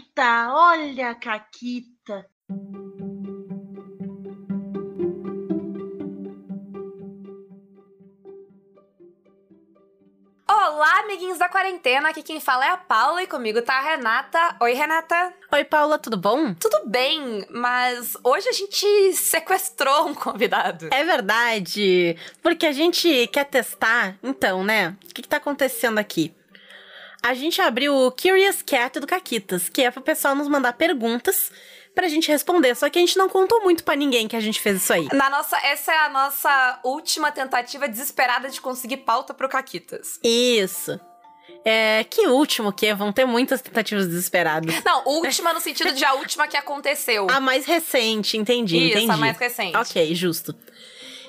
Caquita, olha a Caquita. Olá, amiguinhos da quarentena. Aqui quem fala é a Paula e comigo tá a Renata. Oi, Renata. Oi, Paula, tudo bom? Tudo bem, mas hoje a gente sequestrou um convidado. É verdade, porque a gente quer testar. Então, né? O que, que tá acontecendo aqui? A gente abriu o Curious Cat do Caquitas, que é pro pessoal nos mandar perguntas pra gente responder. Só que a gente não contou muito pra ninguém que a gente fez isso aí. Na nossa, essa é a nossa última tentativa desesperada de conseguir pauta pro Caquitas. Isso. É, que último que vão ter muitas tentativas desesperadas. Não, última no sentido de a última que aconteceu. A mais recente, entendi, Isso, entendi. a mais recente. Ok, justo.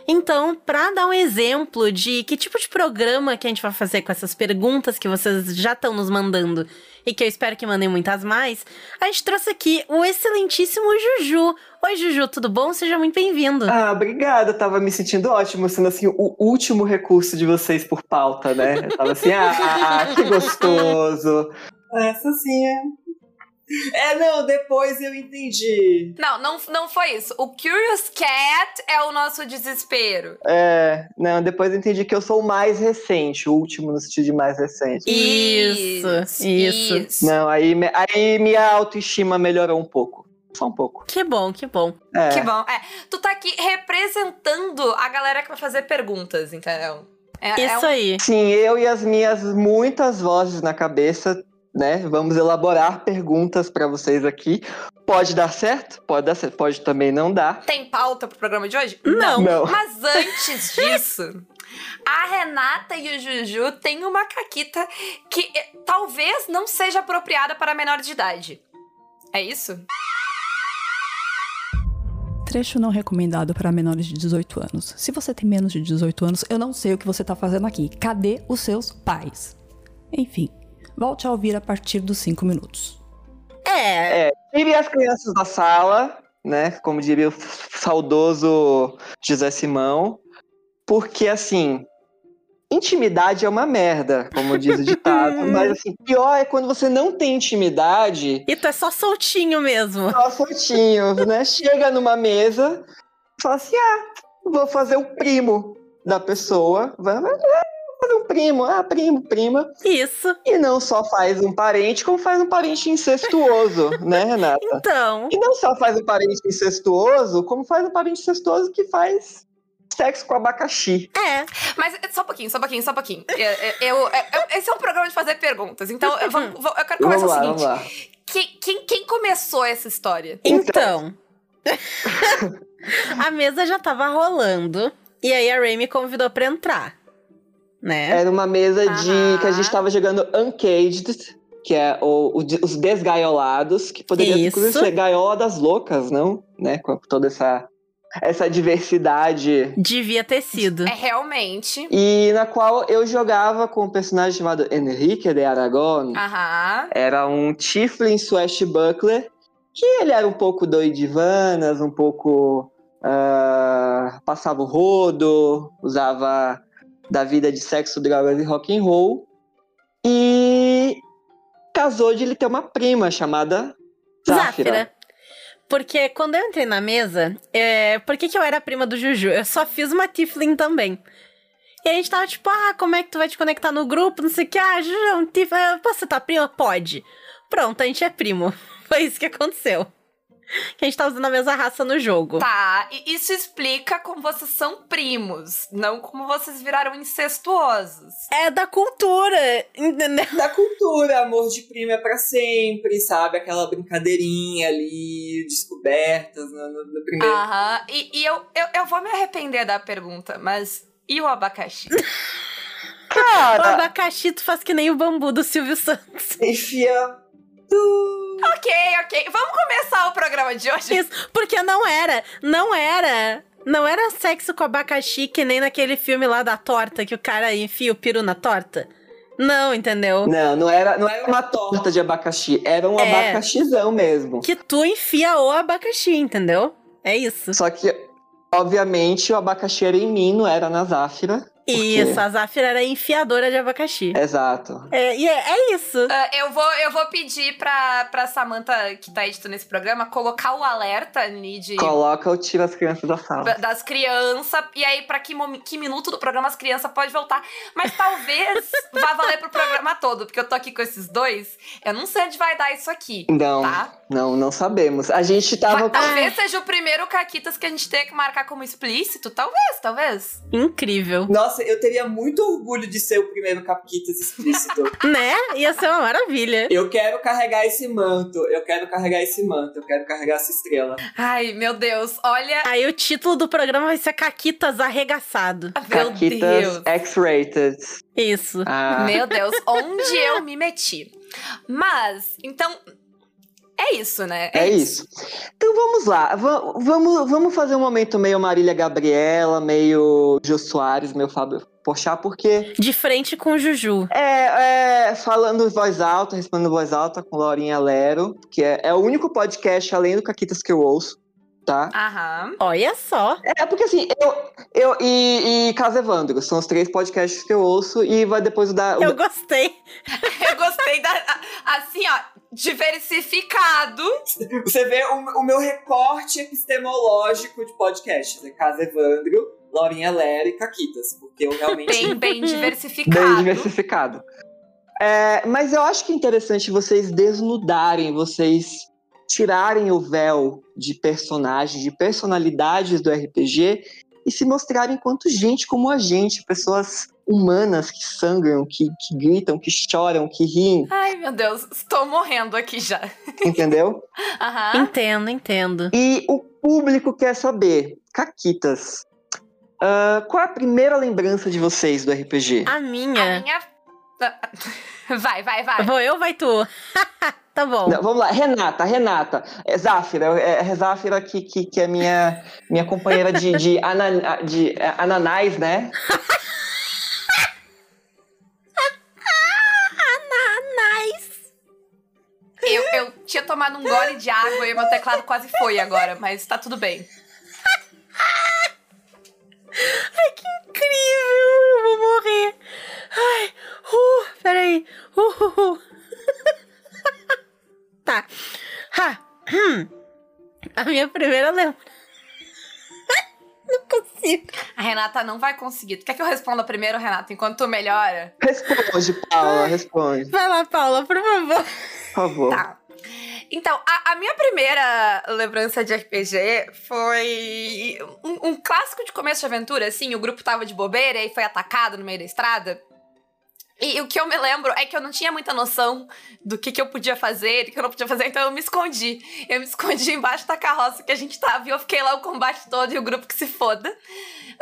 Então, pra dar um exemplo de que tipo de programa que a gente vai fazer com essas perguntas que vocês já estão nos mandando e que eu espero que mandem muitas mais, a gente trouxe aqui o excelentíssimo Juju. Oi, Juju, tudo bom? Seja muito bem-vindo. Ah, obrigada. Eu tava me sentindo ótimo, sendo assim, o último recurso de vocês por pauta, né? Eu tava assim, ah, que gostoso. Essa sim é. É, não, depois eu entendi. Não, não, não foi isso. O Curious Cat é o nosso desespero. É, não, depois eu entendi que eu sou o mais recente, o último no sentido de mais recente. Isso, isso. Não, aí, aí minha autoestima melhorou um pouco. Só um pouco. Que bom, que bom. É. Que bom. É, tu tá aqui representando a galera que vai fazer perguntas, entendeu? É, é Isso um- aí. Sim, eu e as minhas muitas vozes na cabeça, né? Vamos elaborar perguntas pra vocês aqui. Pode dar certo? Pode dar certo. Pode também não dar. Tem pauta pro programa de hoje? Não. Não. Mas antes disso, a Renata e o Juju têm uma caquita que eh, talvez não seja apropriada para menor de idade. É isso? Trecho não recomendado para menores de 18 anos. Se você tem menos de 18 anos, eu não sei o que você tá fazendo aqui. Cadê os seus pais? Enfim, volte a ouvir a partir dos 5 minutos. É, Tire as crianças da sala, né? Como diria o saudoso José Simão. Porque, assim, intimidade é uma merda, como diz o ditado. mas, assim, pior é quando você não tem intimidade, e tu é só soltinho mesmo. só soltinho, né? Chega numa mesa, fala assim, ah, vou fazer o primo da pessoa. Vai, vai, vai fazer um primo, ah, primo, prima. Isso. E não só faz um parente, como faz um parente incestuoso, né, Renata? Então, E não só faz um parente incestuoso, como faz um parente incestuoso que faz sexo com abacaxi. é. Mas eh, só um pouquinho, só um pouquinho, só um pouquinho. Eu, eu- eu- eu- esse é um programa de fazer perguntas, então eu, vou- vou- eu quero começar Vamos lá, o vamos seguinte. lá. Quem, quem, quem começou essa história? Então. a mesa já tava rolando. E aí a Ray me convidou pra entrar. Né? Era uma mesa de que a gente tava jogando Uncaged, que é o, o os desgaiolados, que poderia Isso. inclusive ser gaiola das loucas, não? Né? Com toda essa, essa diversidade. Devia ter sido. É realmente. E na qual eu jogava com um personagem chamado Enrique de Aragon. Aham. Era um Tiflin Swashbuckler, que ele era um pouco doidivanas, um pouco. ah, passava o rodo, usava da vida de sexo, drogas e rock and roll. E casou de ele ter uma prima chamada Zafira. Porque quando eu entrei na mesa, é... por que, que eu era prima do Juju? Eu só fiz uma Tiflin também. E a gente tava tipo, ah, como é que tu vai te conectar no grupo? Não sei o que. Ah, Juju, é um Tif... ah, Posso tua prima? Pode. Pronto, a gente é primo. Foi isso que aconteceu. Que a gente tá usando a mesma raça no jogo. Tá, e isso explica como vocês são primos, não como vocês viraram incestuosos. É da cultura, entendeu? Da cultura, amor de prima é pra sempre, sabe? Aquela brincadeirinha ali, descobertas no, no- no primeiro. Aham, e, e eu, eu, eu vou me arrepender da pergunta, mas e o abacaxi? O Cara, abacaxi tu faz que nem o bambu do Silvio Santos. enfia. Ok, ok, vamos começar o programa de hoje? Isso, porque não era, não era, não era sexo com abacaxi que nem naquele filme lá da torta que o cara enfia o peru na torta. Não, entendeu? Não, não era, não era uma torta de abacaxi, era um É. abacaxizão mesmo. Que tu enfia o abacaxi, entendeu? É isso. Só que, obviamente, o abacaxi era em mim, não era na Zafira. Isso, a Zafira era enfiadora de abacaxi. Exato. É, e é, é isso. Ah, eu, vou, eu vou pedir pra, pra Samantha, que tá editando esse programa, colocar o alerta ali de. Coloca ou tira as crianças da sala. Das crianças, e aí pra que, que minuto do programa as crianças podem voltar. Mas talvez vá valer pro programa todo, porque eu tô aqui com esses dois. Eu não sei onde vai dar isso aqui. Não, Tá? Não, não sabemos. A gente tava. Talvez seja o primeiro Caquitas que a gente tenha que marcar como explícito. Talvez, talvez. Incrível. Nossa, eu teria muito orgulho de ser o primeiro Capquitas explícito. Né? Ia ser uma maravilha. eu quero carregar esse manto, eu quero carregar esse manto, eu quero carregar essa estrela. Ai, meu Deus. Olha. Aí o título do programa vai ser Caquitas Arregaçado. Meu Caquitas Deus. X-rated. Isso. Ah, Meu Deus, onde eu me meti? Mas, então. É isso, né? É isso. Então vamos lá. Va- vamos, vamos fazer um momento meio Marília Gabriela, meio Jô Soares, meu Fábio Porchat, porque De frente com o Juju. é, é, falando em voz alta, respondendo em voz alta com Laurinha Lero, que é, é o único podcast além do Caquitas que eu ouço, tá? Aham. Olha só. É porque assim, eu, eu e, e Casa Evandro, são os três podcasts que eu ouço e vai depois o da. o Eu gostei. Eu gostei da. Assim, ó, diversificado. Você vê o, o meu recorte epistemológico de podcasts, né? Casa Evandro, Laurinha Lera e Caquitas, porque eu realmente... Bem, bem diversificado. Bem diversificado. É, mas eu acho que é interessante vocês desnudarem, vocês tirarem o véu de personagens, de personalidades do RPG e se mostrarem enquanto gente como a gente, pessoas humanas que sangram, que, que gritam, que choram, que riem, Ai, meu Deus, estou morrendo aqui já. entendeu? Aham. Entendo, entendo. E o público quer saber, Caquitas, ah, qual é a primeira lembrança de vocês do RPG? A A minha. minha. Vai, vai, vai. Vou eu, vai tu. tá bom. Não, vamos lá, Renata, Renata. É Záfira, é, é Záfira que, que, que é minha, minha companheira de, de, ana, de é, ananás, né? Eu, eu tinha tomado um gole de água e meu teclado quase foi agora, mas tá tudo bem. Incrível! Eu vou morrer. Ai, uh, peraí. Uh, uh, uh. tá. Ha. hum. A minha primeira lembrança. Não consigo. A Renata não vai conseguir. Tu quer que eu responda primeiro, Renata, enquanto tu melhora? Responde, Paula, responde, Vai lá, Paula, por favor. por favor. Tá. Então, a, a minha primeira lembrança de RPG foi um, um clássico de começo de aventura, assim, o grupo tava de bobeira e foi atacado no meio da estrada. E, o que eu me lembro é que eu não tinha muita noção do que, que eu podia fazer, do que eu não podia fazer, então eu me escondi. Eu me escondi embaixo da carroça que a gente tava e eu fiquei lá o combate todo e o grupo que se foda.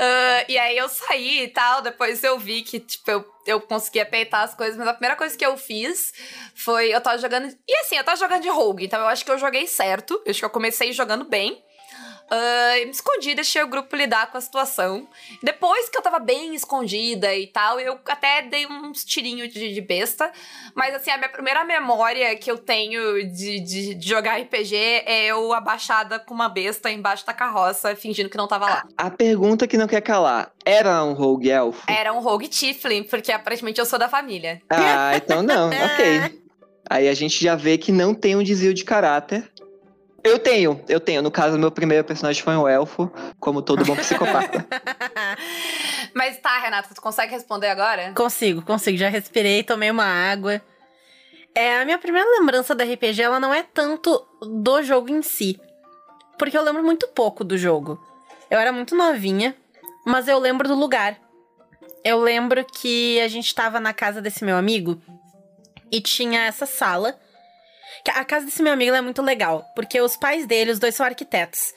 Ah, e aí eu saí e tal, depois eu vi que, tipo, eu, eu conseguia peitar as coisas, mas a primeira coisa que eu fiz foi, eu tava jogando, e assim, eu tava jogando de rogue, então eu acho que eu joguei certo, eu acho que eu comecei jogando bem. Ah, eu me escondi, deixei o grupo lidar com a situação. Depois que eu tava bem escondida e tal, eu até dei uns tirinhos de, de besta. Mas assim, a minha primeira memória que eu tenho de, de- de jogar RPG é eu abaixada com uma besta embaixo da carroça, fingindo que não tava lá. A pergunta que não quer calar, era um rogue elfo? Era um rogue Tiflin, porque aparentemente eu sou da família. Ah, então não, ok. Aí a gente já vê que não tem um desvio de caráter. Eu tenho, eu tenho. No caso, meu primeiro personagem foi um elfo, como todo bom psicopata. Mas tá, Renata, tu consegue responder agora? Consigo, consigo. Já respirei, tomei uma água. É, a minha primeira lembrança da RPG, ela não é tanto do jogo em si. Porque eu lembro muito pouco do jogo. Eu era muito novinha, mas eu lembro do lugar. Eu lembro que a gente tava na casa desse meu amigo e tinha essa sala. A casa desse meu amigo é muito legal, porque os pais dele, os dois são arquitetos.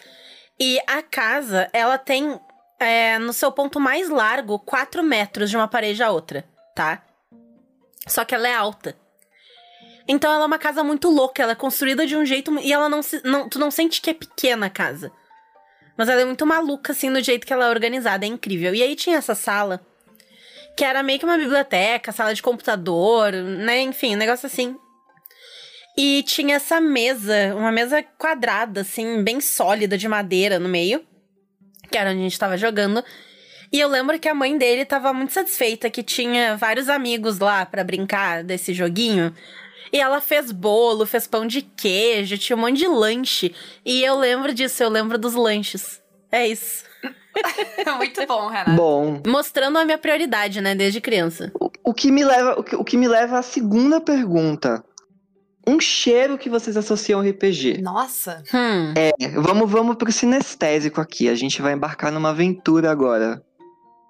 E a casa, ela tem é, no seu ponto mais largo, 4 metros de uma parede à outra, tá? Só que ela é alta. Então ela é uma casa muito louca, ela é construída de um jeito e ela não se. Não, tu não sente que é pequena a casa. Mas ela é muito maluca, assim, no jeito que ela é organizada, é incrível. E aí tinha essa sala, que era meio que uma biblioteca, sala de computador, né? Enfim, um negócio assim. E tinha essa mesa, uma mesa quadrada, assim, bem sólida, de madeira no meio que era onde a gente tava jogando. E eu lembro que a mãe dele tava muito satisfeita que tinha vários amigos lá pra brincar desse joguinho. E ela fez bolo, fez pão de queijo, tinha um monte de lanche. E eu lembro disso, eu lembro dos lanches. É isso. Muito bom, Renata. Bom, Mostrando a minha prioridade, né, desde criança. o, o que me leva, o que, o que me leva à segunda pergunta. Um cheiro que vocês associam ao RPG. Nossa. Hum. É, vamos, vamos pro sinestésico aqui. A gente vai embarcar numa aventura agora.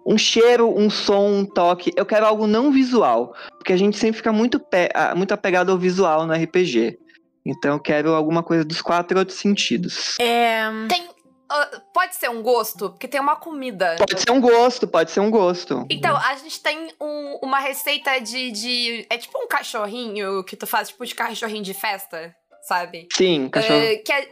Um cheiro, um som, um toque. Eu quero algo não visual. Porque a gente sempre fica muito, pe- ah, muito apegado ao visual no RPG. Então eu quero alguma coisa dos quatro outros sentidos. É. Tem. Ah, pode ser um gosto, porque tem uma comida. Pode ser um gosto, pode ser um gosto. Então, a gente tem um- uma receita de, de. É tipo um cachorrinho que tu faz, tipo de cachorrinho de festa, sabe? Sim, cachorro. É, que é,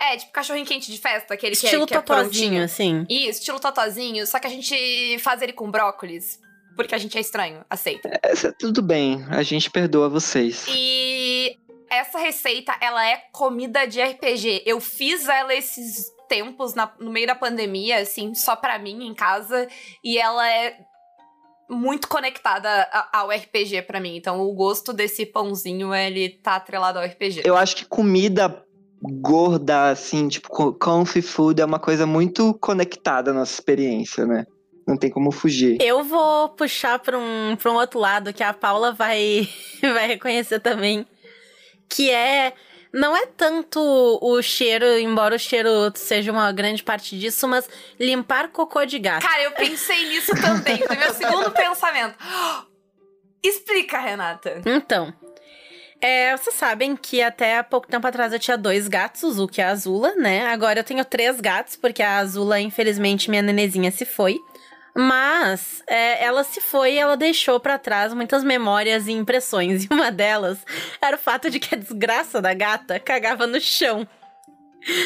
é, tipo cachorrinho quente de festa, aquele que é, Estilo que é totozinho, prontinho. assim. Isso, estilo totozinho, só que a gente faz ele com brócolis. Porque a gente é estranho, aceita. Essa- tudo bem, a gente perdoa vocês. E essa receita, ela é comida de RPG. Eu fiz ela esses tempos na- no meio da pandemia, assim, só pra mim em casa. E ela é muito conectada a- ao RPG pra mim. Então, o gosto desse pãozinho, ele tá atrelado ao RPG. Eu acho que comida gorda, assim, tipo, co- comfy food é uma coisa muito conectada à nossa experiência, né? Não tem como fugir. Eu vou puxar pra um, pra um outro lado que a Paula vai, vai reconhecer também. Que é. Não é tanto o cheiro, embora o cheiro seja uma grande parte disso, mas limpar cocô de gato. Cara, eu pensei nisso também. Foi meu segundo pensamento. Explica, Renata. Então, é, vocês sabem que até há pouco tempo atrás eu tinha dois gatos, o Zuki e a Azula, né? Agora eu tenho três gatos, porque a Azula, infelizmente, minha nenezinha se foi. Mas é, ela se foi e ela deixou pra trás muitas memórias e impressões. E uma delas era o fato de que a desgraça da gata cagava no chão.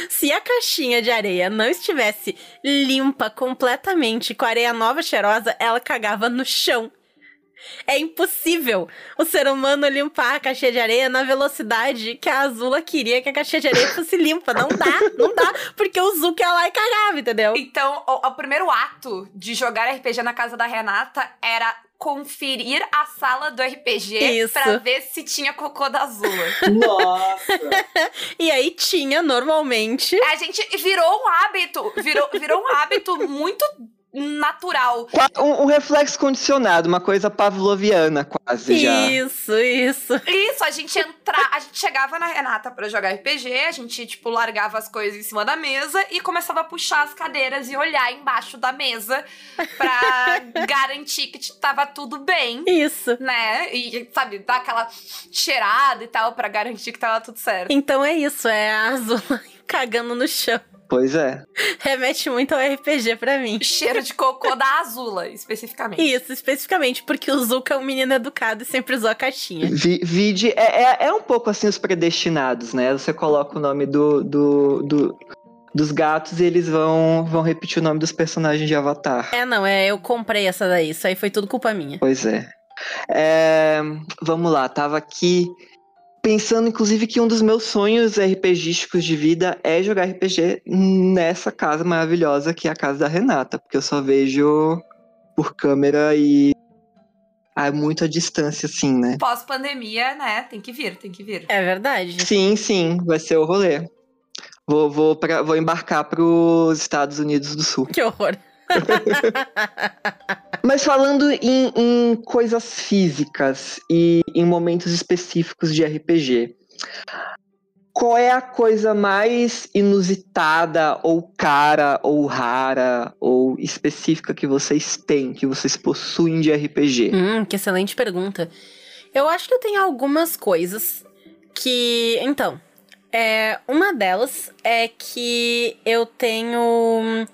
Se a caixinha de areia não estivesse limpa completamente com areia nova cheirosa, ela cagava no chão. É impossível o ser humano limpar a caixinha de areia na velocidade que a Azula queria que a caixinha de areia fosse limpa. Não dá, não dá, porque o Zuko ia lá e cagava, entendeu? Então, o, o primeiro ato de jogar RPG na casa da Renata era conferir a sala do RPG Isso. pra ver se tinha cocô da Azula. Nossa! E aí tinha, normalmente. a gente virou um hábito, virou, virou um hábito muito natural. Um, um reflexo condicionado, uma coisa pavloviana quase já. Isso, isso. Isso, a gente entrar, a gente chegava na Renata pra jogar RPG, a gente, tipo, largava as coisas em cima da mesa e começava a puxar as cadeiras e olhar embaixo da mesa pra garantir que tava tudo bem. Isso. Né? E, sabe, dar aquela cheirada e tal pra garantir que tava tudo certo. Então é isso, é a Azula cagando no chão. Pois é. Remete muito ao RPG pra mim. Cheiro de cocô da Azula, especificamente. Isso, especificamente porque o Zuko é um menino educado e sempre usou a caixinha. Vi- Vide é, é, é um pouco assim os predestinados, né? Você coloca o nome do, do, do- dos gatos e eles vão, vão repetir o nome dos personagens de Avatar. É, não, é, eu comprei essa daí, isso aí foi tudo culpa minha. Pois é. É, Vamos lá, tava aqui pensando, inclusive, que um dos meus sonhos RPGísticos de vida é jogar RPG nessa casa maravilhosa que é a casa da Renata, porque eu só vejo por câmera e a muita distância, assim, né? Pós-pandemia, né? Tem que vir, tem que vir. É verdade. Sim, sim, vai ser o rolê. Vou, vou, pra, vou embarcar pros Estados Unidos do Sul. Que horror. Mas falando em, em coisas físicas e em momentos específicos de RPG, qual é a coisa mais inusitada, ou cara, ou rara, ou específica que vocês têm, que vocês possuem de RPG? Hum, que excelente pergunta. Eu acho que eu tenho algumas coisas que. Então, é, uma delas é que eu tenho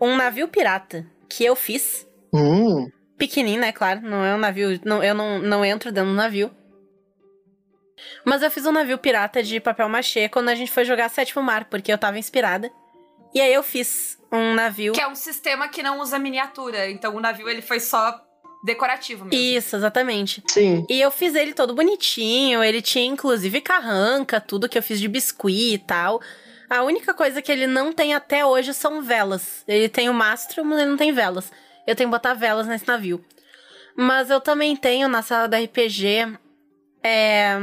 um navio pirata que eu fiz. Hum, Pequenininho, né? Claro, não é um navio. Não, eu não, não entro dentro do navio. Mas eu fiz um navio pirata de papel machê quando a gente foi jogar Sétimo Mar, porque eu tava inspirada. E aí eu fiz um navio. Que é um sistema que não usa miniatura. Então o navio ele foi só decorativo mesmo. Isso, exatamente. sim. E eu fiz ele todo bonitinho, ele tinha inclusive carranca, tudo que eu fiz de biscuit e tal. A única coisa que ele não tem até hoje são velas. Ele tem o mastro, mas ele não tem velas. Eu tenho que botar velas nesse navio. Mas eu também tenho na sala da RPG é,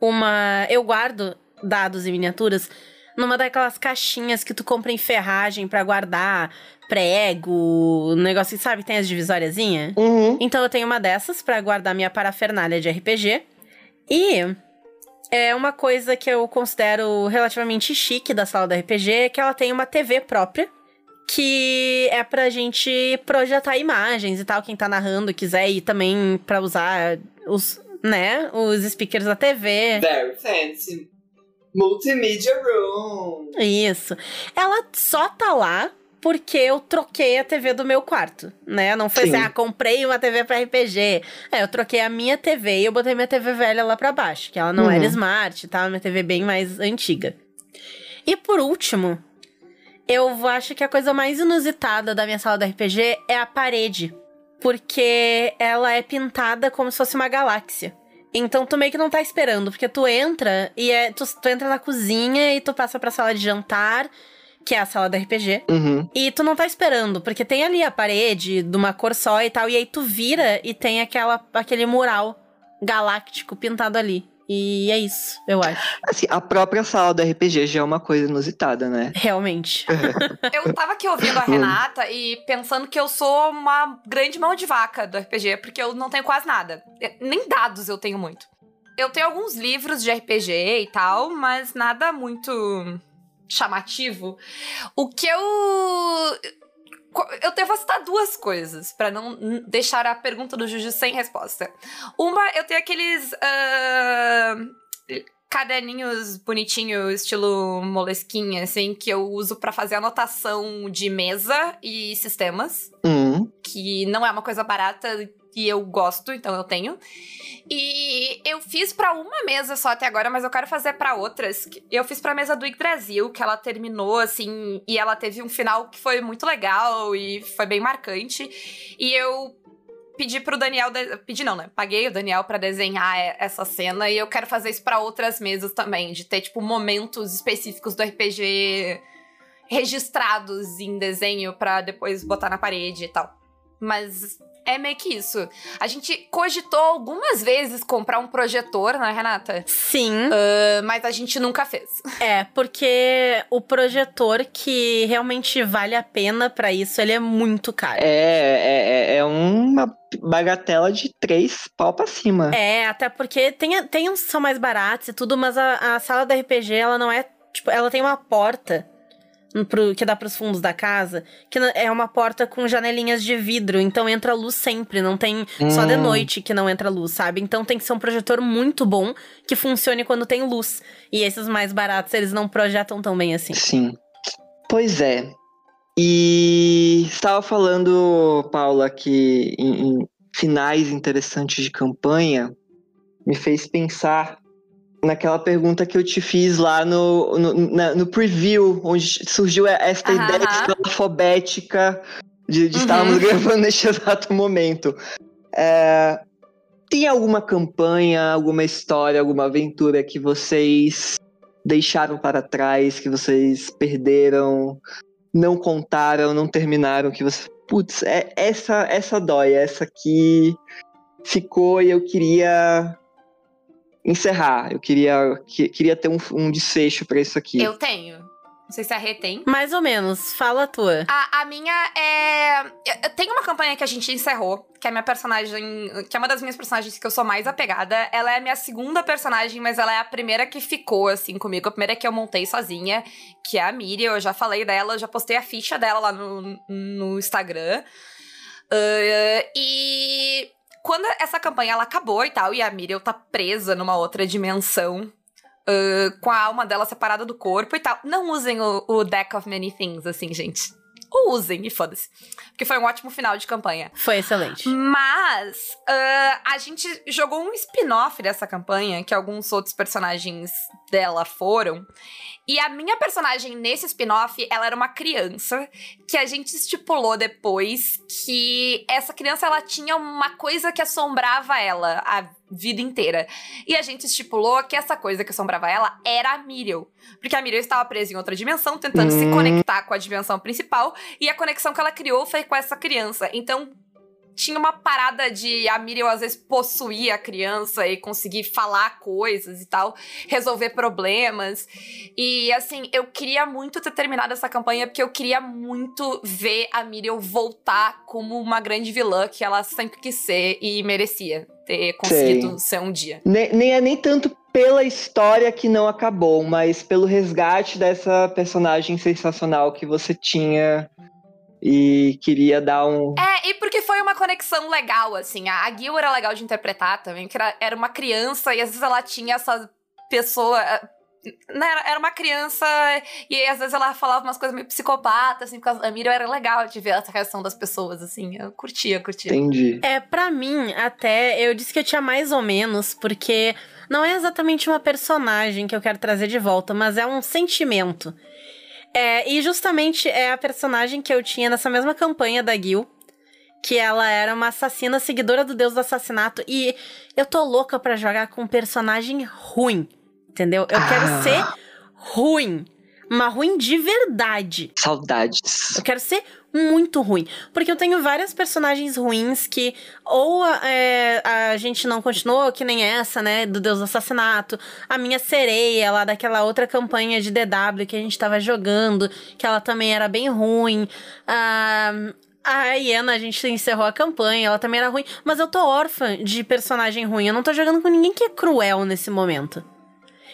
uma. Eu guardo dados e miniaturas numa daquelas caixinhas que tu compra em ferragem para guardar prego, negócio que sabe, tem as divisóriazinhas. Uhum. Então eu tenho uma dessas para guardar minha parafernália de RPG. E é uma coisa que eu considero relativamente chique da sala da RPG é que ela tem uma TV própria. Que é pra gente projetar imagens e tal. Quem tá narrando quiser ir também pra usar os, né, os speakers da TV. Very fancy. Multimedia Room. Isso. Ela só tá lá porque eu troquei a TV do meu quarto, né? Não foi Sim. assim, ah, comprei uma TV pra RPG. É, eu troquei a minha TV e eu botei minha TV velha lá pra baixo, que ela não Uhum. era smart, tá? Minha TV bem mais antiga. E por último, eu acho que a coisa mais inusitada da minha sala da RPG é a parede. Porque ela é pintada como se fosse uma galáxia. Então tu meio que não tá esperando, porque tu entra e é, tu, tu entra na cozinha e tu passa pra sala de jantar, que é a sala da RPG. Uhum. E tu não tá esperando, porque tem ali a parede de uma cor só e tal, e aí tu vira e tem aquela, aquele mural galáctico pintado ali. E é isso, eu acho. Assim, a própria sala do RPG já é uma coisa inusitada, né? Realmente. Eu tava aqui ouvindo a Renata e pensando que eu sou uma grande mão de vaca do RPG, porque eu não tenho quase nada. Nem dados eu tenho muito. Eu tenho alguns livros de RPG e tal, mas nada muito chamativo. O que eu. Eu devo citar duas coisas, pra não deixar a pergunta do Juju sem resposta. Uma, eu tenho aqueles. ah, caderninhos bonitinhos, estilo molesquinha, assim, que eu uso pra fazer anotação de mesa e sistemas, Uhum. que não é uma coisa barata e eu gosto, então eu tenho. E eu fiz pra uma mesa só até agora, mas eu quero fazer pra outras. Eu fiz pra mesa do Yggdrasil, que ela terminou assim, e ela teve um final que foi muito legal e foi bem marcante. E eu pedi pro Daniel. de- Pedi não, né? Paguei o Daniel pra desenhar essa cena e eu quero fazer isso pra outras mesas também, de ter, tipo, momentos específicos do RPG registrados em desenho pra depois botar na parede e tal. Mas é meio que isso. A gente cogitou algumas vezes comprar um projetor, né, Renata? Sim. Uh, mas a gente nunca fez. É, porque o projetor que realmente vale a pena pra isso, ele é muito caro. É, é, é uma bagatela de três pau pra cima. É, até porque tem, tem uns que são mais baratos e tudo, mas a, a sala da RPG, ela não é. Tipo, ela tem uma porta pro, que dá pros fundos da casa, que é uma porta com janelinhas de vidro, então entra luz sempre, não tem só de Hum. noite que não entra luz, sabe? Então tem que ser um projetor muito bom que funcione quando tem luz. E esses mais baratos, eles não projetam tão bem assim. Sim. Pois é. E estava falando, Paula, que em, em finais interessantes de campanha me fez pensar naquela pergunta que eu te fiz lá no, no, na- no preview, onde surgiu esta Aham. ideia alfabética de, de Uhum. estarmos gravando neste exato momento. É, tem alguma campanha, alguma história, alguma aventura que vocês deixaram para trás, que vocês perderam, não contaram, não terminaram, que você. Putz, é, essa, essa dói, essa aqui ficou e eu queria encerrar. Eu queria, que- queria ter um, um desfecho para isso aqui. Eu tenho. Não sei se a Rê tem. Mais ou menos, fala a tua. A, a minha é. eu- Tem uma campanha que a gente encerrou, que é a minha personagem. Que é uma das minhas personagens que eu sou mais apegada. Ela é a minha segunda personagem, mas ela é a primeira que ficou, assim, comigo. A primeira que eu montei sozinha, que é a Miriam. Eu já falei dela, eu já postei a ficha dela lá no, no Instagram. Ah, e. Quando essa campanha ela acabou e tal, e a Miriam tá presa numa outra dimensão, ah, com a alma dela separada do corpo e tal. Não usem o, o Deck of Many Things, assim, gente. Ou usem, e foda-se. Porque foi um ótimo final de campanha. Foi excelente. Mas ah, a gente jogou um spin-off dessa campanha, que alguns outros personagens dela foram. E a minha personagem nesse spin-off, ela era uma criança que a gente estipulou depois que essa criança ela tinha uma coisa que assombrava ela. A vida inteira. E a gente estipulou que essa coisa que assombrava ela era a Miriel. Porque a Miriel estava presa em outra dimensão, tentando se Hum. conectar com a dimensão principal, e a conexão que ela criou foi com essa criança. Então, tinha uma parada de a Miriam às vezes possuir a criança e conseguir falar coisas e tal, resolver problemas. E assim, eu queria muito ter terminado essa campanha porque eu queria muito ver a Miriam voltar como uma grande vilã que ela sempre quis ser e merecia ter conseguido ser um dia. Nem, nem é nem tanto pela história que não acabou, mas pelo resgate dessa personagem sensacional que você tinha e queria dar um. É, e porque foi uma conexão legal, assim. A, a Gil era legal de interpretar também, que era, era uma criança e às vezes ela tinha essa pessoa. eh, né, era- era uma criança e aí, às vezes ela falava umas coisas meio psicopatas, assim, por causa da Miriam era legal de ver essa reação das pessoas, assim. Eu curtia, curtia. Entendi. É, pra mim, até, eu disse que eu tinha mais ou menos, porque não é exatamente uma personagem que eu quero trazer de volta, mas é um sentimento. É, e justamente é a personagem que eu tinha nessa mesma campanha da Gil, que ela era uma assassina seguidora do deus do assassinato, e eu tô louca pra jogar com um personagem ruim, entendeu? Eu Ah. quero ser ruim, uma ruim de verdade. Saudades. Eu quero ser muito ruim. Porque eu tenho várias personagens ruins que ou é, a gente não continuou, que nem essa, né? Do Deus do Assassinato. A minha sereia lá daquela outra campanha de DW que a gente tava jogando, que ela também era bem ruim. Ah, a Iena, a gente encerrou a campanha, ela também era ruim. Mas eu tô órfã de personagem ruim. Eu não tô jogando com ninguém que é cruel nesse momento.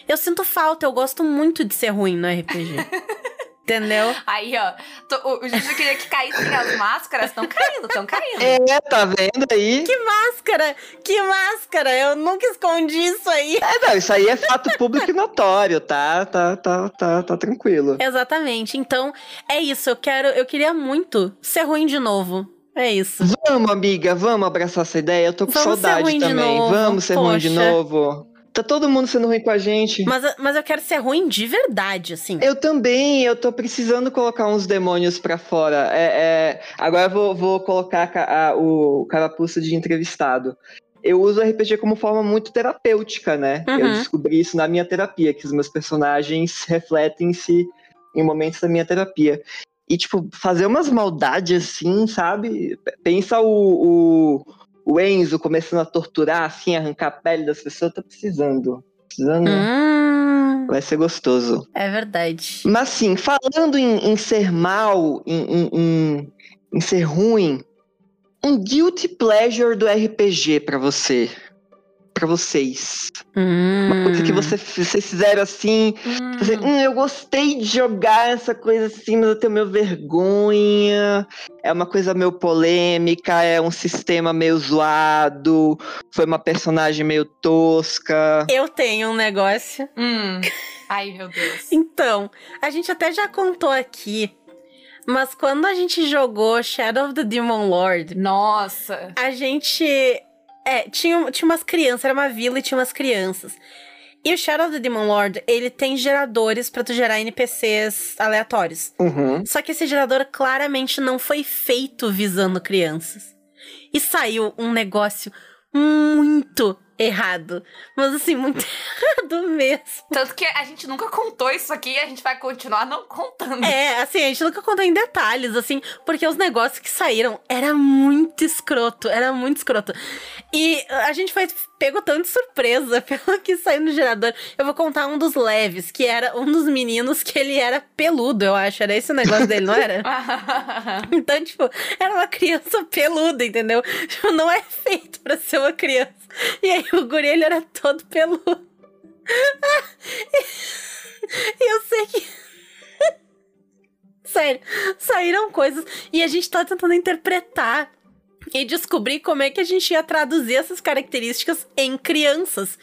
Eu sinto falta, eu gosto muito de ser ruim no RPG. Entendeu? Aí, ó, tô- o, o Juju queria que caíssem as máscaras, estão caindo, estão caindo. É, tá vendo aí? Que máscara! Que máscara! Eu nunca escondi isso aí. É, não, isso aí é fato público e notório, tá? Tá, tá, tá, tá tranquilo. Exatamente. Então, é isso. Eu quero, eu queria muito ser ruim de novo. É isso. Vamos, amiga, vamos abraçar essa ideia. Eu tô com Vamos saudade também. Vamos ser ruim de novo. Tá todo mundo sendo ruim com a gente. Mas, mas eu quero ser ruim de verdade, assim. Eu também, eu tô precisando colocar uns demônios pra fora. É, é, agora eu vou, vou colocar ca- a- o carapuça de entrevistado. Eu uso o RPG como forma muito terapêutica, né? Eu Uhum. descobri isso na minha terapia, que os meus personagens refletem-se em momentos da minha terapia. E, tipo, fazer umas maldades assim, sabe? Pensa o, o, o Enzo começando a torturar, assim, arrancar a pele das pessoas, tá precisando. Precisando. Hum, Vai ser gostoso. é verdade. Mas sim, falando em, em ser mal, em, em- em- em ser ruim, um guilty pleasure do RPG pra você. Pra vocês. Uma coisa que Hum. você, vocês fizeram assim. Você, hum, eu gostei de jogar essa coisa assim, mas eu tenho meio vergonha. É uma coisa meio polêmica, é um sistema meio zoado. Foi uma personagem meio tosca. Eu tenho um negócio. Hum. Ai, meu Deus. Então, a gente até já contou aqui. Mas quando a gente jogou Shadow of the Demon Lord, Nossa. a gente. É, tinha, tinha umas crianças, era uma vila e tinha umas crianças. E o Shadow of the Demon Lord, ele tem geradores pra tu gerar NPCs aleatórios. Uhum. Só que esse gerador claramente não foi feito visando crianças. E saiu um negócio muito errado. Mas assim, muito errado mesmo. Tanto que a gente nunca contou isso aqui e a gente vai continuar não contando. É, assim, a gente nunca contou em detalhes, assim, porque os negócios que saíram era muito escroto, era muito escroto. E a gente foi pego tão de surpresa pelo que saiu no gerador. Eu vou contar um dos leves, que era um dos meninos que ele era peludo, eu acho. Era esse o negócio dele, não era? Então, tipo, era uma criança peluda, entendeu? Tipo, não é feito pra ser uma criança. E aí o guri, ele era todo peludo. E eu sei que. Sério, saíram coisas e a gente tá tentando interpretar e descobrir como é que a gente ia traduzir essas características em crianças.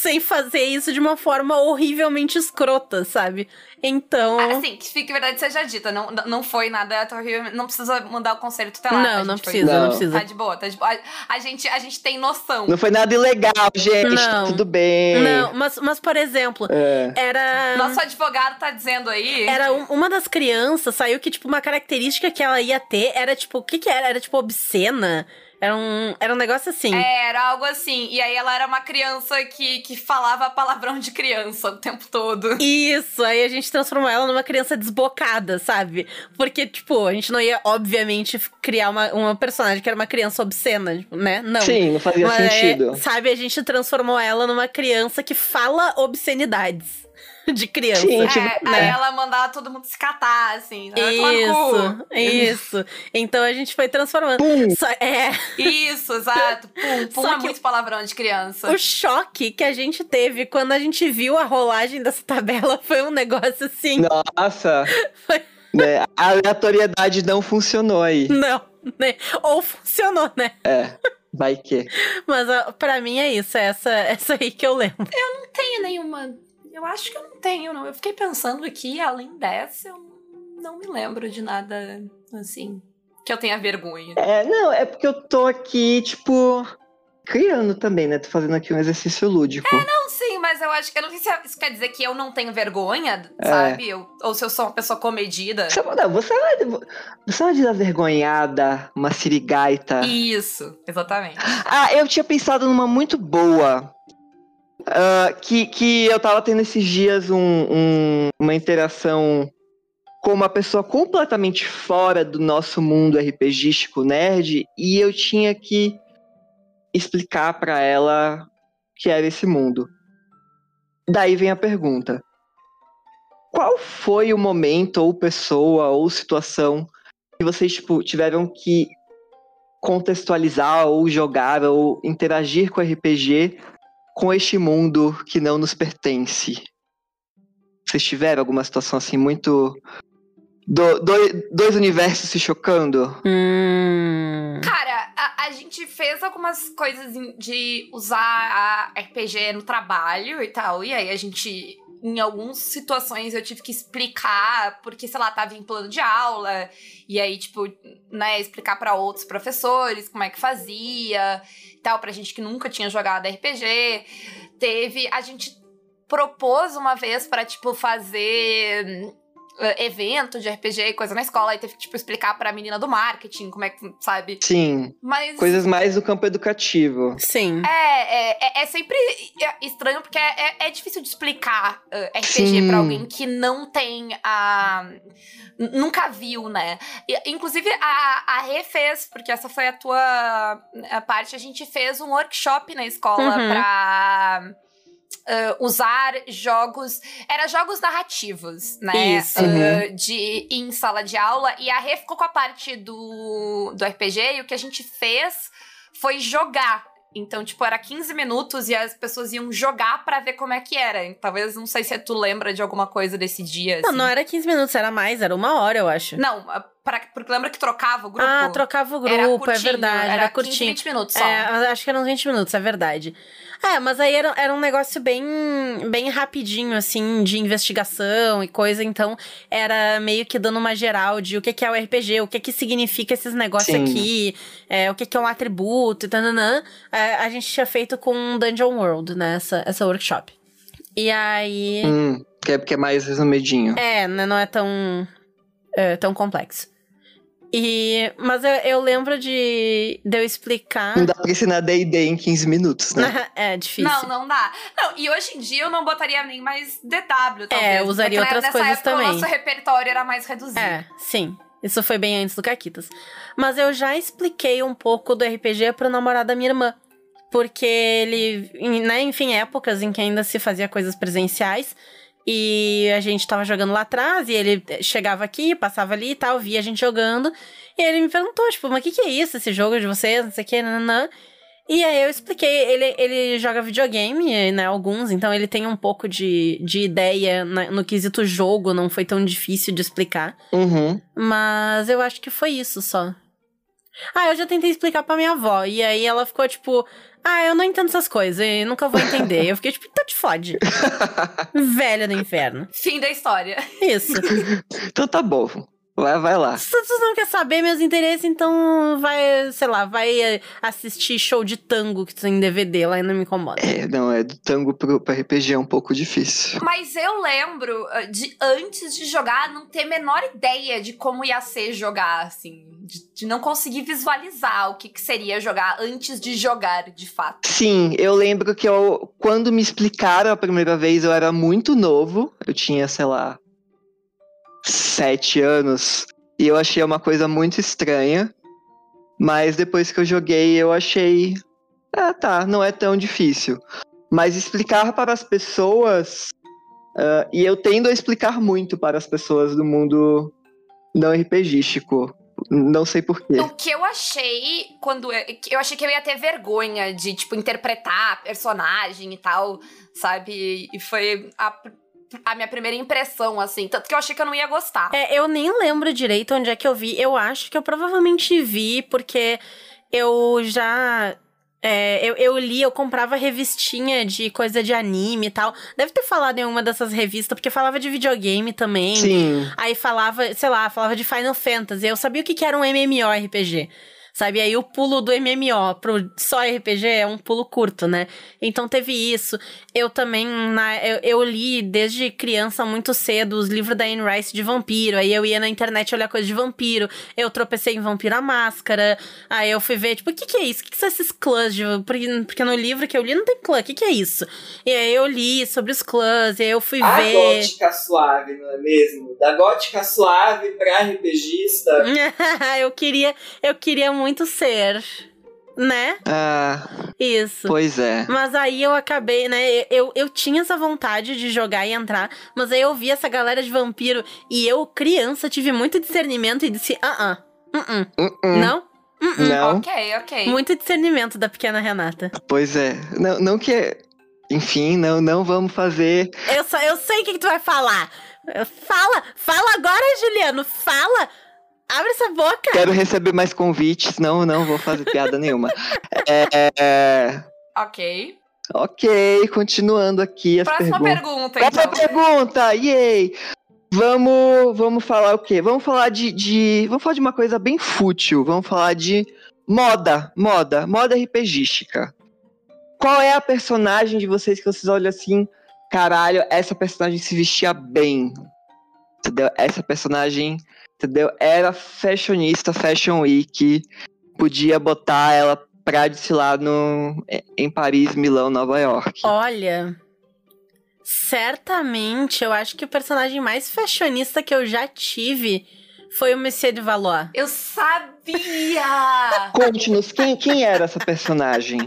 Sem fazer isso de uma forma horrivelmente escrota, sabe? Então. Assim, que fique verdade seja dita. Não, não foi nada horrível. Não precisa mudar o conselho tutelar. não, A não precisa, não, Não. precisa. Tá de boa, tá de boa. A, a gente, a gente tem noção. Não foi nada ilegal, gente. Não. Tudo bem. Não, mas, mas por exemplo, É. era. Nosso advogado tá dizendo aí. Era um- uma das crianças, saiu que, tipo, uma característica que ela ia ter era, tipo, o que que era? Era, tipo, obscena? Era um, era um negócio assim. É, era algo assim. E aí ela era uma criança que, que falava palavrão de criança o tempo todo. Isso, aí a gente transformou ela numa criança desbocada, sabe? Porque, tipo, a gente não ia, obviamente, criar uma, uma personagem que era uma criança obscena, tipo, né? Não. Sim, não fazia Mas, é, sentido. sabe, a gente transformou ela numa criança que fala obscenidades de criança. Sim, É, tipo, aí né? ela mandava todo mundo se catar, assim. né? Isso, isso. Então a gente foi transformando. Pum. Só- é, Isso, exato. Pum, pum Só é que- muito palavrão de criança. o choque que a gente teve quando a gente viu a rolagem dessa tabela foi um negócio assim. Nossa. Foi- né, A aleatoriedade não funcionou aí. Não, né? Ou funcionou, né? É. Vai que. Mas ó, pra mim é isso, é essa, essa aí que eu lembro. não tenho nenhuma. Eu acho que eu não tenho, não. Eu fiquei pensando aqui, além dessa, eu não me lembro de nada assim. Que eu tenha vergonha. É, não, é porque eu tô aqui, tipo, criando também, né? Tô fazendo aqui um exercício lúdico. Não, sim, mas eu acho que. Eu não sei se isso quer dizer que eu não tenho vergonha, É. sabe? Eu- ou se eu sou uma pessoa comedida. Você, não, você, é, você não é desavergonhada, uma sirigaita. Isso, exatamente. Ah, eu tinha pensado numa muito boa. Ah, que, que eu tava tendo esses dias um- um- uma interação com uma pessoa completamente fora do nosso mundo RPGístico nerd e eu tinha que explicar pra ela que era esse mundo. Daí vem a pergunta: Qual foi o momento, ou pessoa, ou situação que vocês tipo, tiveram que contextualizar ou jogar ou interagir com RPG com este mundo que não nos pertence. Vocês tiveram alguma situação assim muito do- do- dois universos se chocando? Hum. Cara, a, a gente fez algumas coisas de usar a RPG no trabalho e tal. E aí a gente, em algumas situações, eu tive que explicar, porque, sei lá, tava em plano de aula. E aí, tipo, né, explicar pra outros professores como é que fazia tal, pra gente que nunca tinha jogado RPG. Teve. A gente propôs uma vez pra, tipo, fazer. Eh, Evento de RPG e coisa na escola, e teve que, tipo, explicar pra menina do marketing como é que, sabe? Sim, Mas. coisas mais do campo educativo. Sim. É, é, é- é sempre estranho porque é, é- é difícil de explicar uh, RPG Sim. pra alguém que não tem a. Nunca viu, né? E, inclusive, a, a Rê fez, porque essa foi a tua a parte, a gente fez um workshop na escola Uhum. pra. Uh, usar jogos. Era jogos narrativos, né? Isso. Uh, de, em sala de aula. E a Rê ficou com a parte do, do RPG e o que a gente fez foi jogar. Então, tipo, era 15 minutos e as pessoas iam jogar pra ver como é que era. Talvez, não sei se tu lembra de alguma coisa desse dia. Não, assim. não era 15 minutos, era mais, era uma hora, eu acho. Não, pra- porque lembra que trocava o grupo? Ah, trocava o Era grupo, é curtinho, verdade, era, era 15, curtinho. 20 minutos só. É, acho que eram uns 20 minutos, é verdade. É, mas aí era, era um negócio bem, bem rapidinho, assim, de investigação e coisa. Então, era meio que dando uma geral de o que, que é o RPG, o que, que significa esses negócios Sim. aqui, é, o que, que é um atributo e tananã. É, a gente tinha feito com Dungeon World, né, essa, essa workshop. E aí... Hum, que é porque é mais resumidinho. É, né, não é tão, é, tão complexo. E, mas eu, eu lembro de, de eu explicar... Não dá pra ensinar D&D em 15 minutos, né? é difícil. Não, não dá. Não, e hoje em dia eu não botaria nem mais DW, talvez. É, usaria Porque, né, outras nessa coisas época, também. O nosso repertório era mais reduzido. É, sim. Isso foi bem antes do Caquitas. Mas eu já expliquei um pouco do RPG pro namorado da minha irmã. Porque ele, né, enfim, épocas em que ainda se fazia coisas presenciais. E a gente tava jogando lá atrás, e ele chegava aqui, passava ali e tal, via a gente jogando. E ele me perguntou, tipo, mas o que, que é isso, esse jogo de vocês, não sei o que, nananã. E aí eu expliquei, ele, ele joga videogame, né, alguns, então ele tem um pouco de, de ideia na- no quesito jogo, não foi tão difícil de explicar. Uhum. Mas eu acho que foi isso só. Ah, eu já tentei explicar pra minha avó. E aí ela ficou tipo. Ah, eu não entendo essas coisas. Eu nunca vou entender. eu fiquei tipo, então te fode. Velha do inferno. Fim da história. Isso. Então tá bom. Vai, vai lá. Se tu não quer saber meus interesses, então vai, sei lá, vai eh, assistir show de tango que tu tem em DVD, lá e não me incomoda. É, não, é do tango pro, pro RPG é um pouco difícil. Mas eu lembro ah, de antes de jogar não ter a menor ideia de como ia ser jogar, assim. De, de não conseguir visualizar o que, que seria jogar antes de jogar, de fato. Sim, eu lembro que eu, quando me explicaram a primeira vez, eu era muito novo. Eu tinha, sei lá, sete anos. E eu achei uma coisa muito estranha. Mas depois que eu joguei, eu achei. Ah, tá, não é tão difícil. Mas explicar para as pessoas. ah, e eu tendo a explicar muito para as pessoas do mundo não RPGístico. Não sei porquê. O que eu achei quando. Eu, eu achei que eu ia ter vergonha de, tipo, interpretar personagem e tal, sabe? E foi a, a minha primeira impressão, assim. Tanto que eu achei que eu não ia gostar. É, eu nem lembro direito onde é que eu vi. Eu acho que eu provavelmente vi, porque eu já. é, eu, eu li, eu comprava revistinha de coisa de anime e tal. Deve ter falado em uma dessas revistas, porque falava de videogame também. Sim. Aí falava, sei lá, falava de Final Fantasy. Eu sabia o que, que era um MMORPG. Sabe? Aí o pulo do MMO pro só RPG é um pulo curto, né? Então teve isso. Eu também, na, eu, eu li desde criança muito cedo os livros da Anne Rice de vampiro. Aí eu ia na internet olhar coisa de vampiro. Eu tropecei em Vampiro à Máscara. Aí eu fui ver, tipo, o que, que é isso? O que, que são esses clãs? De... Porque, porque no livro que eu li não tem clã. O que, que é isso? E aí eu li sobre os clãs. E aí eu fui A ver. gótica suave, não é mesmo? Da gótica suave pra RPGista. eu queria, eu queria muito ser, né? Ah, Isso. pois é. Mas aí eu acabei, né? Eu, eu tinha essa vontade de jogar e entrar, mas aí eu vi essa galera de vampiro e eu, criança, tive muito discernimento e disse: ah, ah, uh-uh. Uh-uh. não? Uh-uh. Não, Ok, ok. Muito discernimento da pequena Renata. pois é. Não, não que. Enfim, não, não vamos fazer. Eu, só, eu sei o que, que tu vai falar. Fala, fala agora, Juliano, fala. Abre essa boca. Quero receber mais convites. Não, não vou fazer piada nenhuma. É, é, Ok. ok, continuando aqui as Próxima perguntas. pergunta, Próxima então. pergunta, yay! Vamos, vamos falar o quê? Vamos falar de, de. Vamos falar de uma coisa bem fútil. Vamos falar de moda. Moda. Moda RPGística. Qual é a personagem de vocês que vocês olham assim? Caralho, essa personagem se vestia bem. Entendeu? Essa personagem, entendeu? Era fashionista, Fashion Week. Podia botar ela pra desfilar no, em Paris, Milão, Nova York. Olha, certamente eu acho que o personagem mais fashionista que eu já tive foi o Monsieur de Valois. Eu sabia! Conte-nos, quem, quem era essa personagem?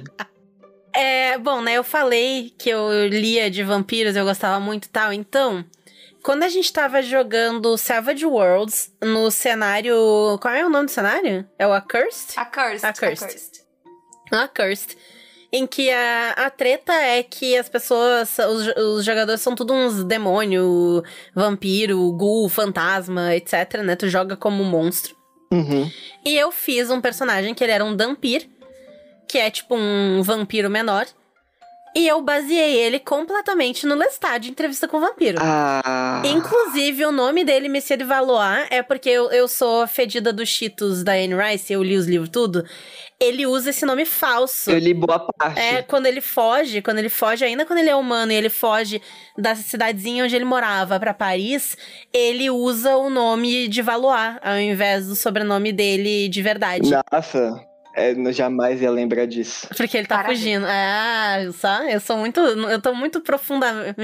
É, bom, né? Eu falei que eu lia de vampiros, eu gostava muito e tal. Então, quando a gente tava jogando Savage Worlds no cenário. Qual é o nome do cenário? É o Accursed? A Cursed. A Cursed. Accursed. Em que a, a treta é que as pessoas, os, os jogadores são tudo uns demônio, vampiro, ghoul, fantasma, etc, né? Tu joga como um monstro. Uhum. E eu fiz um personagem que ele era um Dampir, que é tipo um vampiro menor. E eu baseei ele completamente no Lestat de Entrevista com o Vampiro. Ah. Inclusive, o nome dele, Monsieur de Valois, é porque eu, eu sou fedida dos Cheetos da Anne Rice, eu li os livros tudo. Ele usa esse nome falso. Eu li boa parte. É, quando ele foge, quando ele foge, ainda quando ele é humano e ele foge da cidadezinha onde ele morava pra Paris, ele usa o nome de Valois ao invés do sobrenome dele de verdade. Nossa, é, eu jamais ia lembrar disso. Porque ele tá Parabéns. fugindo. Ah, só, eu sou muito. Eu tô muito profunda.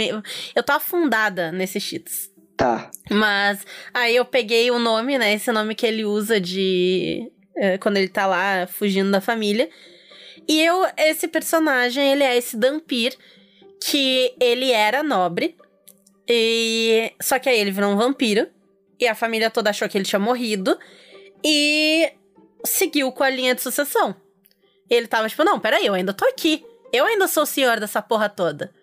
Eu tô afundada nesses cheats. Tá. Mas aí eu peguei o nome, né? Esse nome que ele usa de. eh, quando ele tá lá fugindo da família. E eu, esse personagem, ele é esse Dampir, que ele era nobre. E. Só que aí ele virou um vampiro. E a família toda achou que ele tinha morrido. E seguiu com a linha de sucessão. Ele tava tipo, não, peraí, eu ainda tô aqui. Eu ainda sou o senhor dessa porra toda.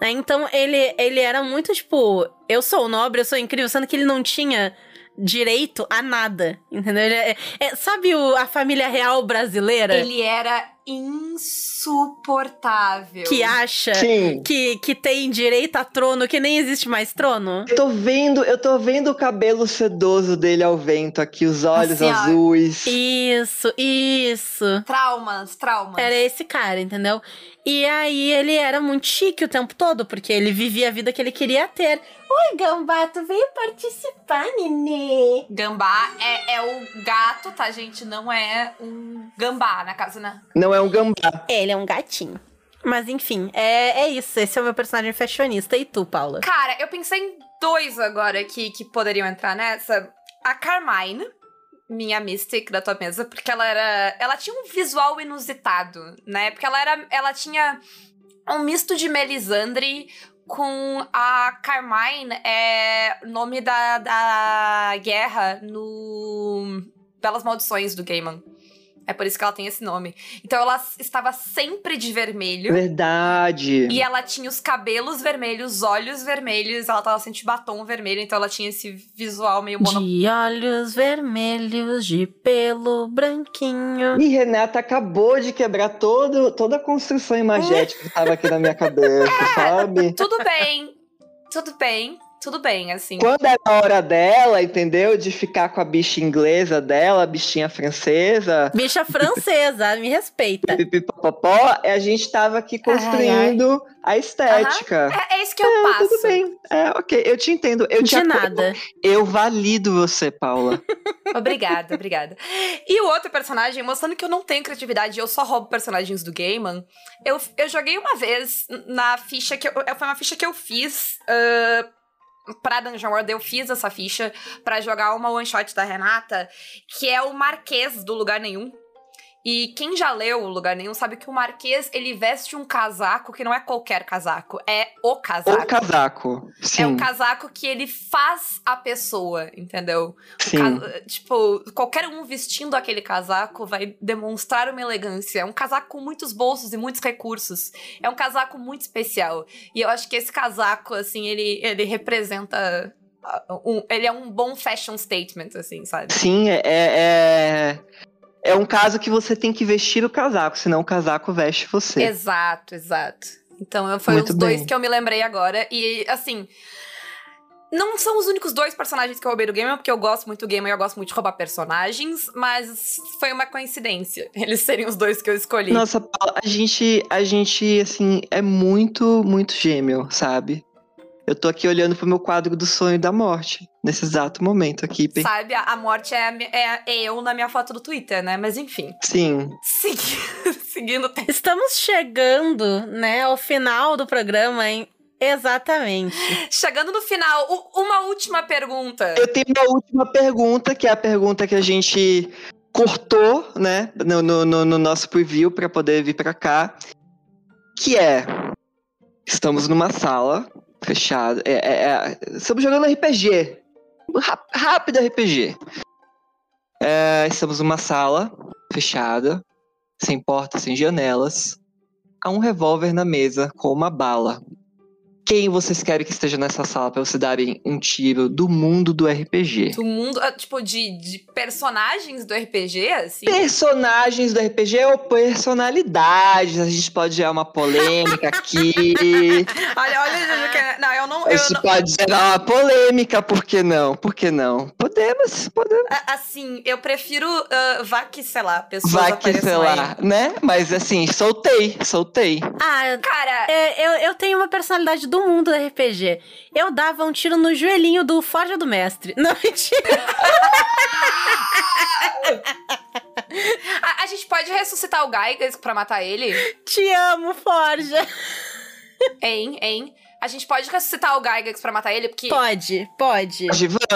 Né, Então ele, ele era muito tipo, eu sou nobre, eu sou incrível, sendo que ele não tinha direito a nada, entendeu? É- é- sabe o- a família real brasileira? Ele era insuportável. Que acha Sim. que, que tem direito a trono, que nem existe mais trono. Eu tô vendo, eu tô vendo o cabelo sedoso dele ao vento aqui, os olhos Assim, ó. azuis. Isso, isso. Traumas, traumas. Era esse cara, entendeu? E aí ele era muito chique o tempo todo, porque ele vivia a vida que ele queria ter. Oi, Gambá, tu veio participar, nenê? Gambá é, é o gato, tá, gente? Não é um gambá na casa, né? Não é um gambá. Ele é um gatinho. Mas enfim, é, é isso. Esse é o meu personagem fashionista. E tu, Paula? Cara, eu pensei em dois agora aqui que poderiam entrar nessa. A Carmine, minha Mystic da tua mesa, porque ela era. Ela tinha um visual inusitado, né? Porque ela era. Ela tinha um misto de Melisandre com a Carmine, é nome da, da guerra no Belas Maldições do Gaiman. É por isso que ela tem esse nome. Então ela estava sempre de vermelho. Verdade. E ela tinha os cabelos vermelhos, os olhos vermelhos, ela tava sempre de batom vermelho, então ela tinha esse visual meio mono... De olhos vermelhos, de pelo branquinho. E Renata acabou de quebrar todo, toda a construção imagética que tava aqui na minha cabeça, sabe? Tudo bem, tudo bem, tudo bem, assim. Quando era a hora dela, entendeu? De ficar com a bicha inglesa dela, a bichinha francesa, Bicha francesa, me respeita. pipipopopó, a gente tava aqui construindo a estética. É, é isso que eu passo. Tudo bem. É, ok. Eu te entendo. Eu te De apoio. nada. Eu valido você, Paula. Obrigada, obrigada. E o outro personagem, mostrando que eu não tenho criatividade, eu só roubo personagens do Gaiman. Eu, eu joguei uma vez na ficha que eu, foi uma ficha que eu fiz ah, pra Dungeon World. Eu fiz essa ficha pra jogar uma one shot da Renata, que é o Marquês do Lugar Nenhum. E quem já leu o Lugar Nenhum sabe que o Marquês ele veste um casaco que não é qualquer casaco, é o casaco. O casaco. Sim. É o casaco que ele faz a pessoa, entendeu? Sim. ca- Tipo, qualquer um vestindo aquele casaco vai demonstrar uma elegância. É um casaco com muitos bolsos e muitos recursos. É um casaco muito especial. E eu acho que esse casaco, assim, ele, ele representa. ah, um- ele é um bom fashion statement, assim, sabe? Sim, é, é. É um caso que você tem que vestir o casaco, senão o casaco veste você. Exato, exato. Então foi Muito os dois bem. que eu me lembrei agora. E, assim. Não são os únicos dois personagens que eu roubei do Gamer, porque eu gosto muito do Gamer e eu gosto muito de roubar personagens, mas foi uma coincidência eles serem os dois que eu escolhi. Nossa, Paula, a gente, a gente, assim, é muito, muito gêmeo, sabe? Eu tô aqui olhando pro meu quadro do sonho da morte, nesse exato momento aqui. Sabe, a, morte é, é- é eu na minha foto do Twitter, né? Mas enfim. Sim. Segui- Seguindo o tempo. Estamos chegando, né, ao final do programa, hein? Exatamente. Chegando no final, uma última pergunta. Eu tenho uma última pergunta, que é a pergunta que a gente cortou, né, no, no, no- no nosso preview para poder vir para cá, que é: estamos numa sala fechada, é, é- é- estamos jogando RPG, Rá- rápido RPG. É, estamos numa sala fechada, sem portas, sem janelas, há um revólver na mesa com uma bala. Quem vocês querem que esteja nessa sala para vocês darem um tiro do mundo do RPG? Do mundo, ah, tipo, de, de personagens do RPG, assim. Personagens do RPG ou personalidades? A gente pode gerar uma polêmica aqui. Olha, olha, não, eu não, A eu não, pode gerar uma polêmica, por que não? Por que não? Podemos, podemos. a- assim, eu prefiro, ah, vá que, sei lá, pessoas Vai que, sei aí. lá, né? Mas assim, soltei, soltei. Ah, Cara, é, eu, eu tenho uma personalidade do mundo do RPG. Eu dava um tiro no joelhinho do Forja do Mestre. Não, mentira. a, a gente pode ressuscitar o Gaigas pra matar ele? Te amo, Forja. Hein, hein? A gente pode ressuscitar o Gygax pra matar ele, porque. Pode, pode.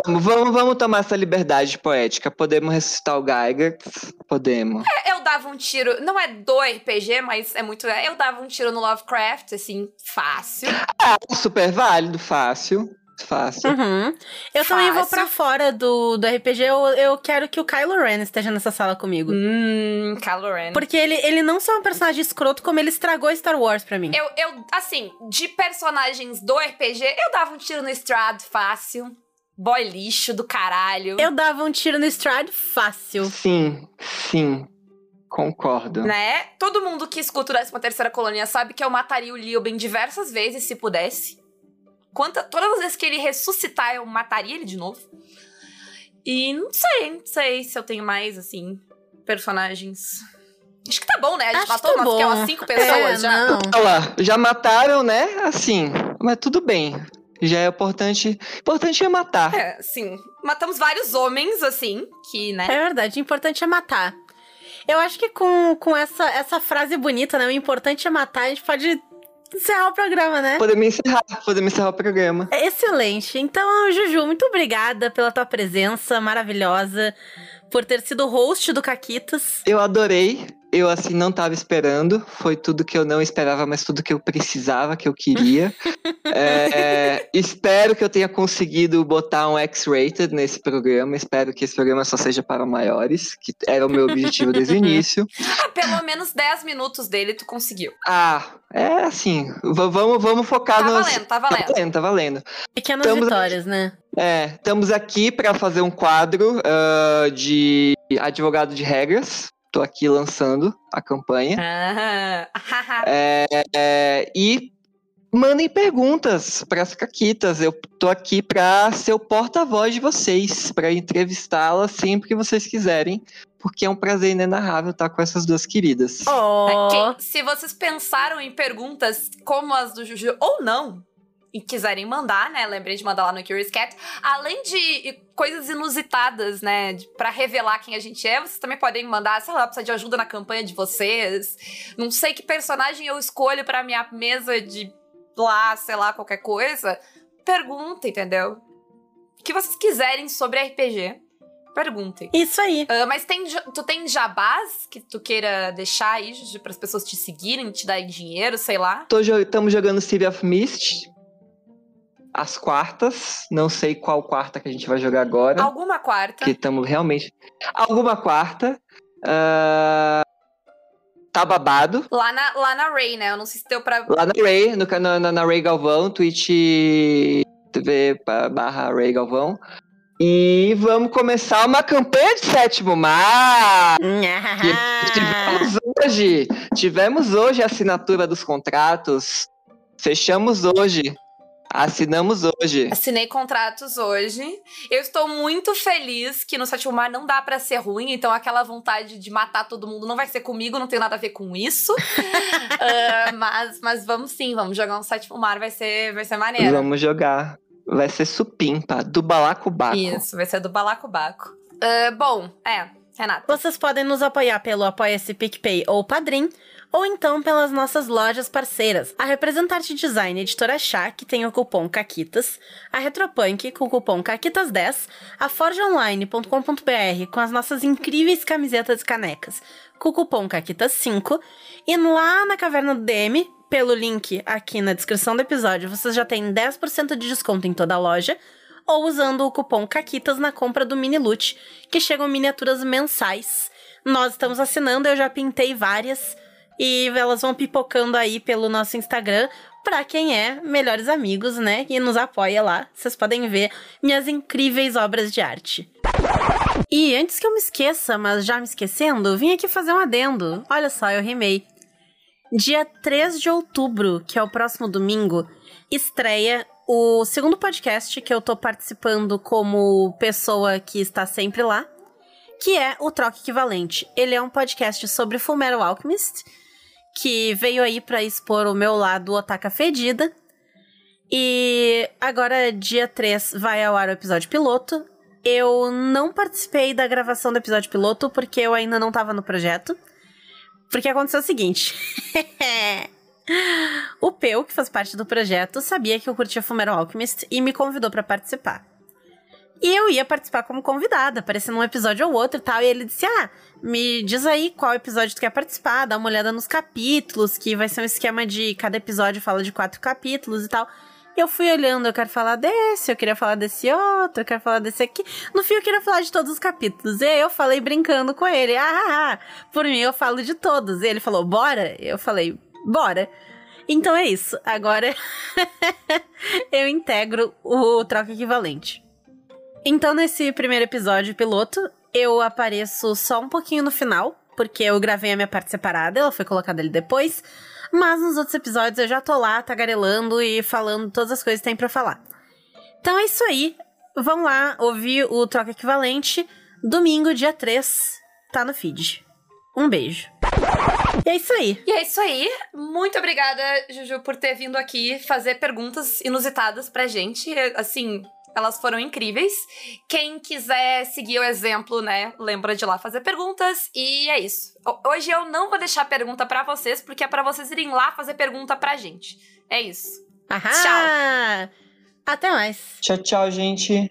Vamos, vamos, vamos tomar essa liberdade poética. Podemos ressuscitar o Geiger? Podemos. Eu dava um tiro. Não é do RPG, mas é muito. Eu dava um tiro no Lovecraft, assim, fácil. Ah, super válido, fácil. Fácil. Uhum. Eu também vou Fácil. pra fora do, do RPG. Eu, eu quero que o Kylo Ren esteja nessa sala comigo. Hum, Kylo Ren. Porque ele, ele não só é um personagem escroto, como ele estragou Star Wars pra mim. Eu, eu, assim, de personagens do RPG, eu dava um tiro no Strad fácil. Boy lixo do caralho. Eu dava um tiro no Stride fácil. Sim, sim. Concordo. Né? Todo mundo que escuta o 13 terceira colônia sabe que eu mataria o Lioben diversas vezes se pudesse. Quanta, todas as vezes que ele ressuscitar, eu mataria ele de novo. E não sei, não sei se eu tenho mais, assim, personagens. Acho que tá bom, né? A gente Acho matou tá umas, é cinco pessoas É, já. não. Olha lá, já mataram, né? Assim, mas tudo bem. Já é importante. Importante é matar. É, sim. Matamos vários homens, assim, que, né? É verdade, o importante é matar. Eu acho que com, com essa, essa frase bonita, né? O importante é matar, a gente pode encerrar o programa, né? Podemos encerrar, podemos encerrar o programa. Excelente. Então, Juju, muito obrigada pela tua presença maravilhosa, por ter sido host do Caquitas. Eu adorei. Eu, assim, não tava esperando. Foi tudo que eu não esperava, mas tudo que eu precisava, que eu queria. É, espero que eu tenha conseguido botar um X-rated nesse programa. Espero que esse programa só seja para maiores, que era o meu objetivo desde o início. Ah, pelo menos 10 minutos dele tu conseguiu. Ah, é assim. vamos, vamos focar Tá nos. valendo, tá Tá valendo. valendo, tá valendo. Pequenas Estamos vitórias, né? É, estamos aqui para fazer um quadro ah, de advogado de regras. Tô aqui lançando a campanha. Ah, É, é, e mandem perguntas para as caquitas. Eu tô aqui para ser o porta-voz de vocês, para entrevistá-las sempre que vocês quiserem, porque é um prazer inenarrável estar com essas duas queridas. Oh. Se vocês pensaram em perguntas como as do Juju ou não, e quiserem mandar, né? Lembrei de mandar lá no Curious Cat. Além de coisas inusitadas, né? Pra revelar quem a gente é, vocês também podem mandar, sei lá, precisa de ajuda na campanha de vocês. Não sei que personagem eu escolho pra minha mesa de lá, sei lá, qualquer coisa. Pergunta, entendeu? O que vocês quiserem sobre RPG, perguntem. Isso aí. Ah, mas tem, tu tem jabás que tu queira deixar aí, para as pessoas te seguirem, te darem dinheiro, sei lá? Estamos jogando City of Mist. As quartas. Não sei qual quarta que a gente vai jogar agora. Alguma quarta. Que estamos realmente. Alguma quarta. Ah, tá babado. Lá na, lá na Ray, né? Eu não sei se deu pra. Lá na Ray, no, canal na, na Ray Galvão, Twitch TV barra Ray Galvão. E vamos começar uma campanha de sétimo mar. Tivemos hoje. Tivemos hoje a assinatura dos contratos. Fechamos hoje. Assinamos hoje. Assinei contratos hoje. Eu estou muito feliz que no Sétimo Mar não dá pra ser ruim, então aquela vontade de matar todo mundo não vai ser comigo, não tem nada a ver com isso. Ah, mas, mas vamos sim, vamos jogar um Sétimo Mar, vai ser, vai ser maneiro. Vamos jogar. Vai ser supimpa, do balacobaco. Isso, vai ser do Balacobaco. Ah, bom, é, Renata. Vocês podem nos apoiar pelo Apoia-se PicPay ou Padrim, ou então pelas nossas lojas parceiras. A Representarte Design Editora Chá, que tem o cupom CAQUITAS, a Retropunk com o cupom CAQUITAS10, a forjaonline.com.br com as nossas incríveis camisetas e canecas, com o cupom CAQUITAS5, e lá na Caverna do DM, pelo link aqui na descrição do episódio, vocês já têm 10% de desconto em toda a loja, ou usando o cupom CAQUITAS na compra do Mini Loot, que chegam miniaturas mensais. Nós estamos assinando, eu já pintei várias e elas vão pipocando aí pelo nosso Instagram pra quem é melhores amigos, né? E nos apoia lá. Vocês podem ver minhas incríveis obras de arte. E antes que eu me esqueça, mas já me esquecendo, vim aqui fazer um adendo. Olha só, eu rimei. Dia 3 de outubro, que é o próximo domingo, estreia o segundo podcast que eu tô participando como pessoa que está sempre lá, que é o Troca Equivalente. Ele é um podcast sobre Fullmetal Alchemist, que veio aí pra expor o meu lado otaka fedida. E agora, dia 3, vai ao ar o episódio piloto. Eu não participei da gravação do episódio piloto porque eu ainda não tava no projeto. Porque aconteceu o seguinte. o Peu, que faz parte do projeto, sabia que eu curtia Fullmetal Alchemist e me convidou pra participar. E eu ia participar como convidada, aparecendo um episódio ou outro e tal. E ele disse: Ah, me diz aí qual episódio tu quer participar, dá uma olhada nos capítulos, que vai ser um esquema de cada episódio fala de quatro capítulos e tal. Eu fui olhando, eu quero falar desse, eu queria falar desse outro, eu quero falar desse aqui. No fim, eu queria falar de todos os capítulos. E aí eu falei brincando com ele: Ah, ah, ah por mim eu falo de todos. E ele falou: Bora? Eu falei: Bora. Então é isso. Agora eu integro o troca equivalente. Então, nesse primeiro episódio piloto, eu apareço só um pouquinho no final, porque eu gravei a minha parte separada, ela foi colocada ali depois. Mas nos outros episódios eu já tô lá tagarelando e falando todas as coisas que tem pra falar. Então é isso aí. Vão lá ouvir o Troca Equivalente. Domingo, dia 3, tá no feed. Um beijo. E é isso aí. E é isso aí. Muito obrigada, Juju, por ter vindo aqui fazer perguntas inusitadas pra gente. Assim, elas foram incríveis. Quem quiser seguir o exemplo, né, lembra de ir lá fazer perguntas. E é isso. Hoje eu não vou deixar pergunta para vocês, porque é para vocês irem lá fazer pergunta pra gente. É isso. Aham. Tchau. Até mais. Tchau, tchau, gente.